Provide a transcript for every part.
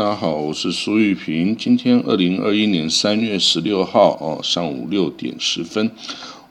大家好，我是苏玉平。今天二零二一年三月十六号哦，上午六点十分，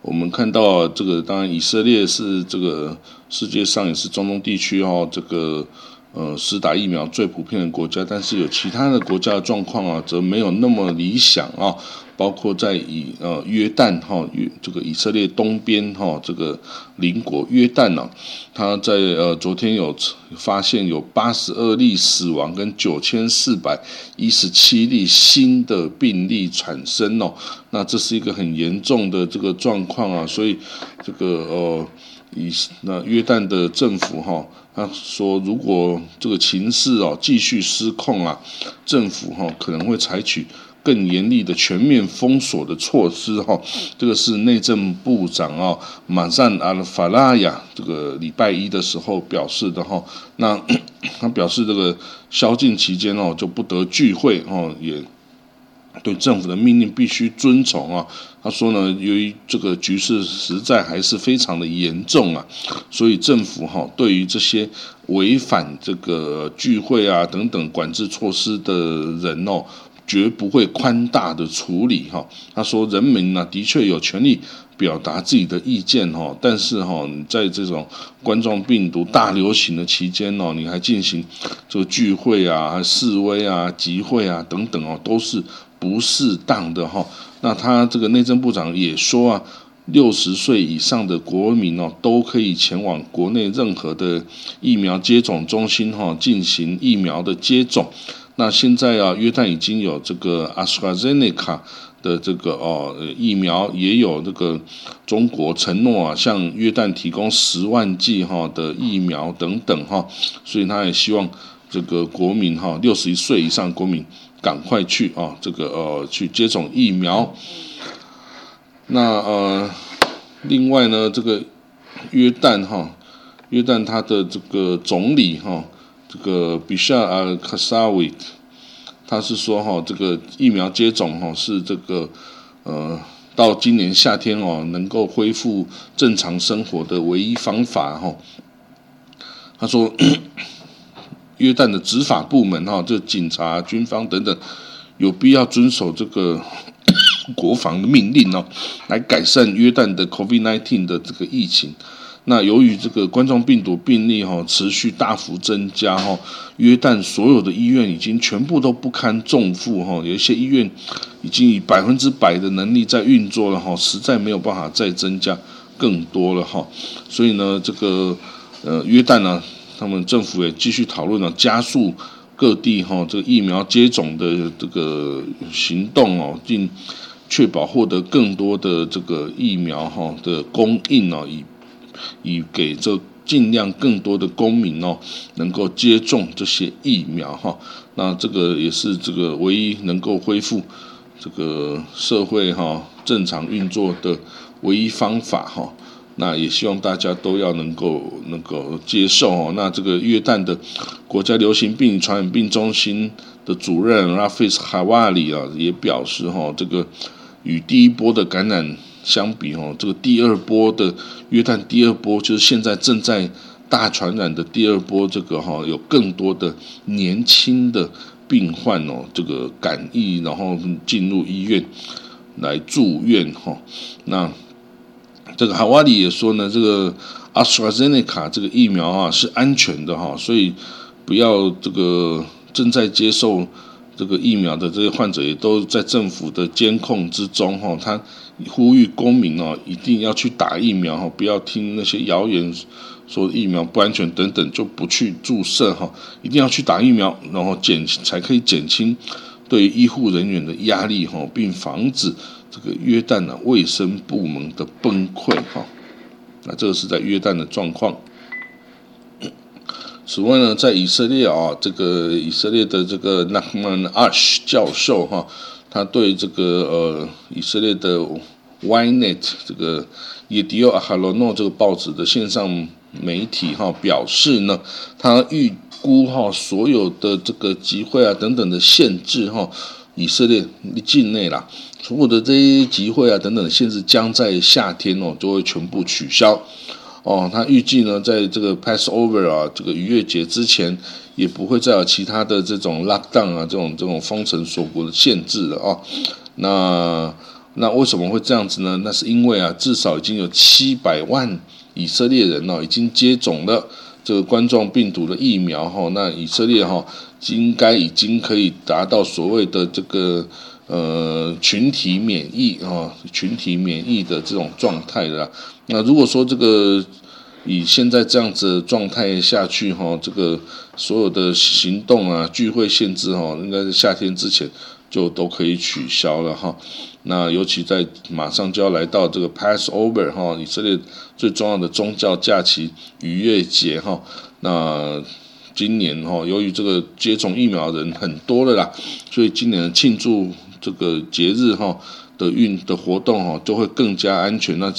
我们看到这个，当然以色列是这个世界上也是中东地区哦，这个呃，施打疫苗最普遍的国家，但是有其他的国家的状况啊，则没有那么理想啊。包括在以呃约旦哈约这个以色列东边哈这个邻国约旦呢，他在呃昨天有发现有八十二例死亡跟九千四百一十七例新的病例产生哦，那这是一个很严重的这个状况啊，所以这个呃以那约旦的政府哈他说如果这个情势哦继续失控啊，政府哈可能会采取。更严厉的全面封锁的措施，哈，这个是内政部长啊马赞阿尔法拉雅这个礼拜一的时候表示的，哈，那 他表示这个宵禁期间哦就不得聚会，哦，也对政府的命令必须遵从啊。他说呢，由于这个局势实在还是非常的严重啊，所以政府哈对于这些违反这个聚会啊等等管制措施的人哦。绝不会宽大的处理哈。他说：“人民呢，的确有权利表达自己的意见哈，但是哈，在这种冠状病毒大流行的期间哦，你还进行这个聚会啊、示威啊、集会啊等等哦，都是不适当的哈。那他这个内政部长也说啊，六十岁以上的国民哦，都可以前往国内任何的疫苗接种中心哈，进行疫苗的接种。”那现在啊，约旦已经有这个阿斯 z 兹 n 卡的这个哦疫苗，也有这个中国承诺啊，向约旦提供十万剂哈的疫苗等等哈，所以他也希望这个国民哈六十一岁以上国民赶快去啊这个呃去接种疫苗。那呃，另外呢，这个约旦哈约旦他的这个总理哈。这个比夏尔卡萨维，他是说哈，这个疫苗接种哈是这个呃，到今年夏天哦，能够恢复正常生活的唯一方法哈。他说，约旦的执法部门哈，这警察、军方等等，有必要遵守这个 国防的命令哦，来改善约旦的 COVID-19 的这个疫情。那由于这个冠状病毒病例哈持续大幅增加哈，约旦所有的医院已经全部都不堪重负哈，有一些医院已经以百分之百的能力在运作了哈，实在没有办法再增加更多了哈，所以呢，这个呃约旦呢，他们政府也继续讨论了加速各地哈这个疫苗接种的这个行动哦，并确保获得更多的这个疫苗哈的供应哦，以。以给这尽量更多的公民哦，能够接种这些疫苗哈，那这个也是这个唯一能够恢复这个社会哈正常运作的唯一方法哈。那也希望大家都要能够能够接受哦。那这个约旦的国家流行病传染病中心的主任拉菲斯哈瓦里啊，也表示哈，这个与第一波的感染。相比哦，这个第二波的约旦第二波，就是现在正在大传染的第二波，这个哈有更多的年轻的病患哦，这个感疫然后进入医院来住院哈。那这个哈瓦里也说呢，这个阿斯拉 zeneca 卡这个疫苗啊是安全的哈，所以不要这个正在接受。这个疫苗的这些患者也都在政府的监控之中哈，他呼吁公民哦一定要去打疫苗哈，不要听那些谣言说疫苗不安全等等就不去注射哈，一定要去打疫苗，然后减才可以减轻对医护人员的压力哈，并防止这个约旦的卫生部门的崩溃哈。那这个是在约旦的状况。此外呢，在以色列啊，这个以色列的这个 Nachman Ash 教授哈，他对这个呃以色列的 Ynet 这个耶迪奥阿哈罗诺这个报纸的线上媒体哈表示呢，他预估哈所有的这个集会啊等等的限制哈，以色列境内啦，所有的这些集会啊等等的限制将在夏天哦就会全部取消。哦，他预计呢，在这个 Passover 啊，这个逾越节之前，也不会再有其他的这种 lockdown 啊，这种这种封城锁国的限制了哦。那那为什么会这样子呢？那是因为啊，至少已经有七百万以色列人哦，已经接种了这个冠状病毒的疫苗哈。那以色列哈，应该已经可以达到所谓的这个呃群体免疫啊，群体免疫的这种状态了。那如果说这个以现在这样子状态下去哈，这个所有的行动啊、聚会限制哈，应该是夏天之前就都可以取消了哈。那尤其在马上就要来到这个 Passover 哈，以色列最重要的宗教假期逾越节哈。那今年哈，由于这个接种疫苗人很多了啦，所以今年的庆祝这个节日哈的运的活动哈，就会更加安全。那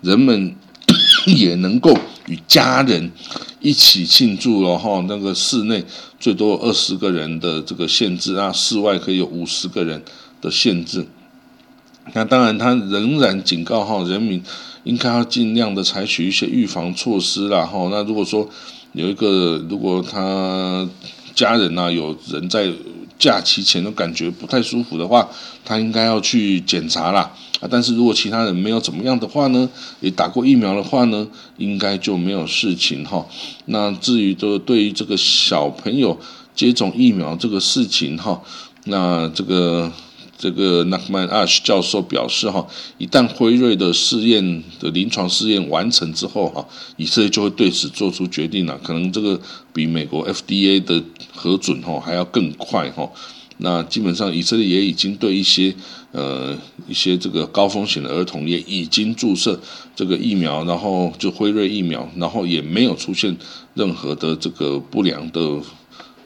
人们。也能够与家人一起庆祝了哈，那个室内最多二十个人的这个限制啊，室外可以有五十个人的限制。那当然，他仍然警告哈，人民应该要尽量的采取一些预防措施啦哈。那如果说有一个，如果他家人呐有人在。假期前都感觉不太舒服的话，他应该要去检查啦。啊。但是如果其他人没有怎么样的话呢，也打过疫苗的话呢，应该就没有事情哈。那至于就对于这个小朋友接种疫苗这个事情哈，那这个。这个 Nachman Ash 教授表示，哈，一旦辉瑞的试验的临床试验完成之后，哈，以色列就会对此做出决定了。可能这个比美国 FDA 的核准，哈，还要更快，哈。那基本上，以色列也已经对一些呃一些这个高风险的儿童也已经注射这个疫苗，然后就辉瑞疫苗，然后也没有出现任何的这个不良的。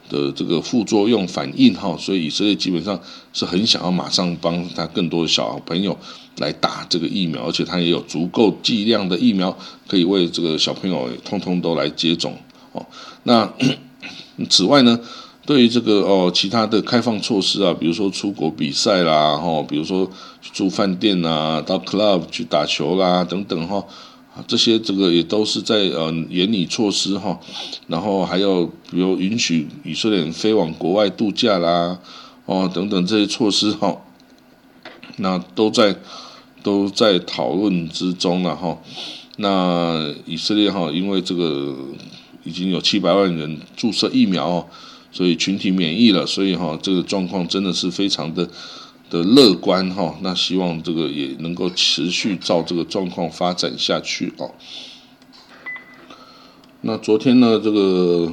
的这个副作用反应哈，所以以色列基本上是很想要马上帮他更多的小朋友来打这个疫苗，而且他也有足够剂量的疫苗可以为这个小朋友通通都来接种哦。那 此外呢，对于这个哦其他的开放措施啊，比如说出国比赛啦，哈，比如说住饭店啊，到 club 去打球啦等等哈。这些这个也都是在呃严拟措施哈，然后还有比如允许以色列人飞往国外度假啦，哦等等这些措施哈，那都在都在讨论之中了哈。那以色列哈，因为这个已经有七百万人注射疫苗，所以群体免疫了，所以哈这个状况真的是非常的。的乐观哈，那希望这个也能够持续照这个状况发展下去哦。那昨天呢，这个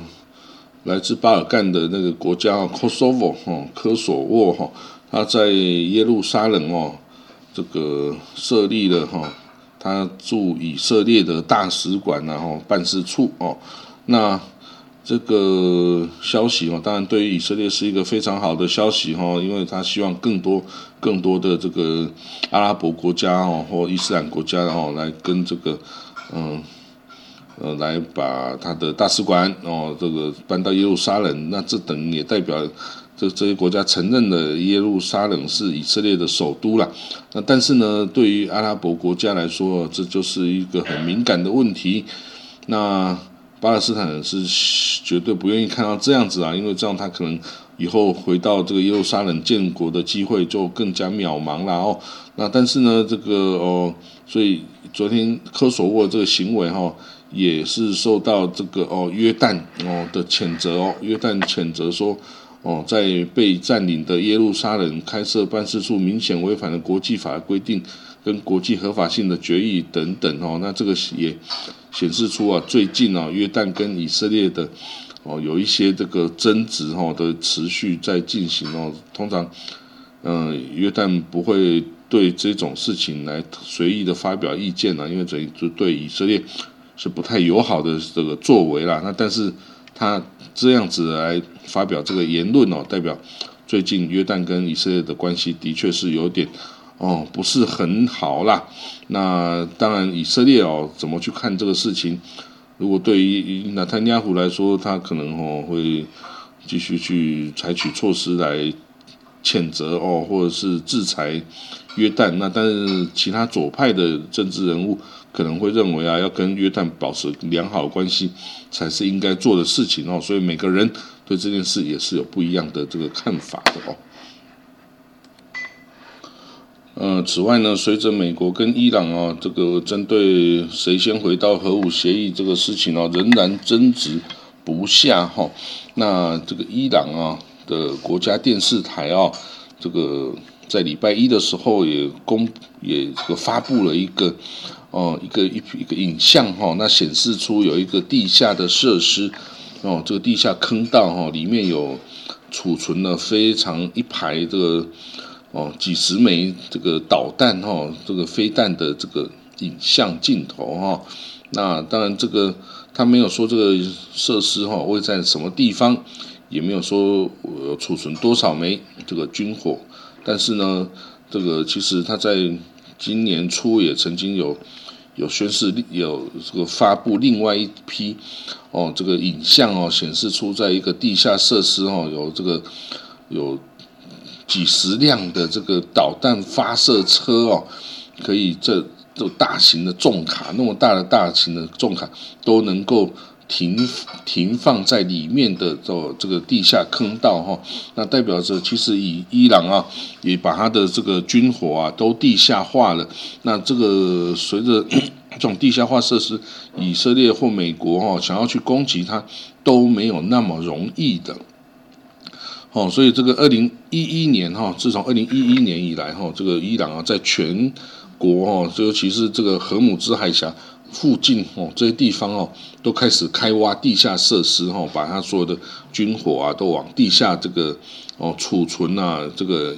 来自巴尔干的那个国家 Kosovo 哈科索沃哈，他在耶路撒冷哦，这个设立了哈，他驻以色列的大使馆然后办事处哦，那。这个消息哦，当然对于以色列是一个非常好的消息哈，因为他希望更多更多的这个阿拉伯国家哦或伊斯兰国家然后来跟这个嗯呃来把他的大使馆哦这个搬到耶路撒冷，那这等也代表这这些国家承认了耶路撒冷是以色列的首都了。那但是呢，对于阿拉伯国家来说，这就是一个很敏感的问题。那巴勒斯坦人是绝对不愿意看到这样子啊，因为这样他可能以后回到这个耶路撒冷建国的机会就更加渺茫了哦。那但是呢，这个哦，所以昨天科索沃这个行为哈，也是受到这个哦约旦哦的谴责哦。约旦谴责说哦，在被占领的耶路撒冷开设办事处，明显违反了国际法的规定跟国际合法性的决议等等哦。那这个也。显示出啊，最近啊，约旦跟以色列的哦有一些这个争执哈的持续在进行哦。通常，嗯，约旦不会对这种事情来随意的发表意见啊，因为这就对以色列是不太友好的这个作为啦。那但是他这样子来发表这个言论哦，代表最近约旦跟以色列的关系的确是有点。哦，不是很好啦。那当然，以色列哦，怎么去看这个事情？如果对于纳坦尼亚胡来说，他可能哦会继续去采取措施来谴责哦，或者是制裁约旦。那但是其他左派的政治人物可能会认为啊，要跟约旦保持良好关系才是应该做的事情哦。所以每个人对这件事也是有不一样的这个看法的哦。呃，此外呢，随着美国跟伊朗啊，这个针对谁先回到核武协议这个事情哦，仍然争执不下哈。那这个伊朗啊的国家电视台啊，这个在礼拜一的时候也公也这个发布了一个哦一个一一个影像哈，那显示出有一个地下的设施哦，这个地下坑道哈，里面有储存了非常一排这个。哦，几十枚这个导弹哈，这个飞弹的这个影像镜头哈，那当然这个他没有说这个设施哈会在什么地方，也没有说储存多少枚这个军火，但是呢，这个其实他在今年初也曾经有有宣示有这个发布另外一批哦这个影像哦显示出在一个地下设施哦有这个有。几十辆的这个导弹发射车哦，可以这这大型的重卡那么大的大型的重卡都能够停停放在里面的这这个地下坑道哈，那代表着其实以伊朗啊也把它的这个军火啊都地下化了，那这个随着 这种地下化设施，以色列或美国哈想要去攻击它都没有那么容易的。哦，所以这个二零一一年哈，自从二零一一年以来哈，这个伊朗啊，在全国哦，尤其是这个荷姆兹海峡附近哦，这些地方哦，都开始开挖地下设施哈，把他所有的军火啊，都往地下这个哦储存啊，这个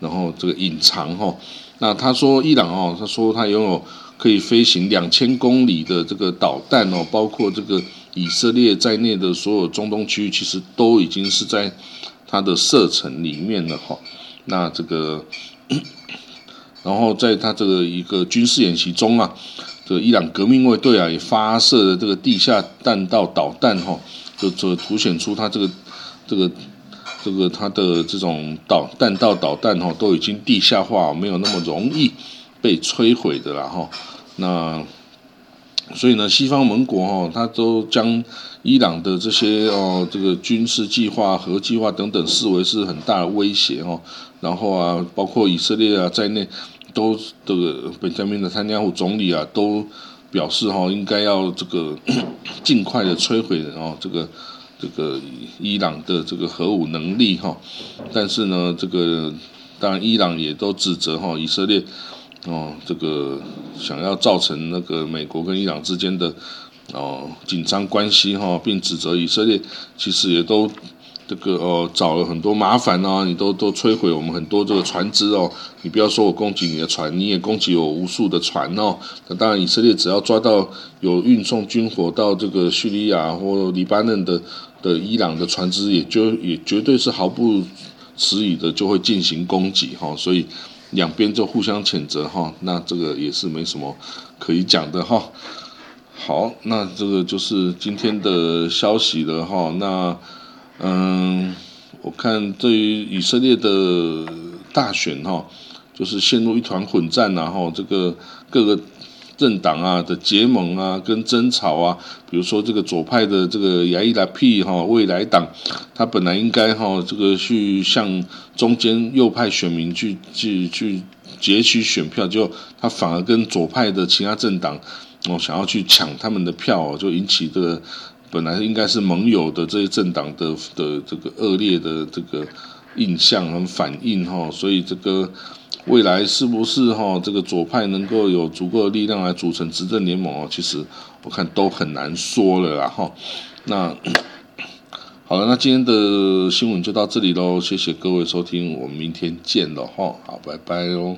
然后这个隐藏哈。那他说伊朗哦，他说他拥有可以飞行两千公里的这个导弹哦，包括这个以色列在内的所有中东区域，其实都已经是在。它的射程里面的哈，那这个，然后在它这个一个军事演习中啊，这个伊朗革命卫队啊也发射了这个地下弹道导弹哈，就这凸显出它这个这个这个它的这种导弹道导弹哈都已经地下化，没有那么容易被摧毁的了哈，那。所以呢，西方盟国哈，他都将伊朗的这些哦，这个军事计划、核计划等等视为是很大的威胁哦。然后啊，包括以色列啊在内，都这个本加明的参加户总理啊，都表示哈，应该要这个 尽快的摧毁哦，这个这个伊朗的这个核武能力哈。但是呢，这个当然伊朗也都指责哈以色列。哦，这个想要造成那个美国跟伊朗之间的哦紧张关系哈，并指责以色列其实也都这个哦找了很多麻烦啊，你都都摧毁我们很多这个船只哦，你不要说我攻击你的船，你也攻击我无数的船哦。那当然，以色列只要抓到有运送军火到这个叙利亚或黎巴嫩的的伊朗的船只，也就也绝对是毫不迟疑的就会进行攻击哈，所以。两边就互相谴责哈，那这个也是没什么可以讲的哈。好，那这个就是今天的消息了哈。那嗯，我看对于以色列的大选哈，就是陷入一团混战然后这个各个。政党啊的结盟啊，跟争吵啊，比如说这个左派的这个亚伊拉 P 哈未来党，他本来应该哈这个去向中间右派选民去去去截取选票，就他反而跟左派的其他政党哦想要去抢他们的票，就引起这个本来应该是盟友的这些政党的的这个恶劣的这个印象和反应哈，所以这个。未来是不是哈这个左派能够有足够的力量来组成执政联盟？其实我看都很难说了啦哈。那 好了，那今天的新闻就到这里喽，谢谢各位收听，我们明天见了哈，好，拜拜喽。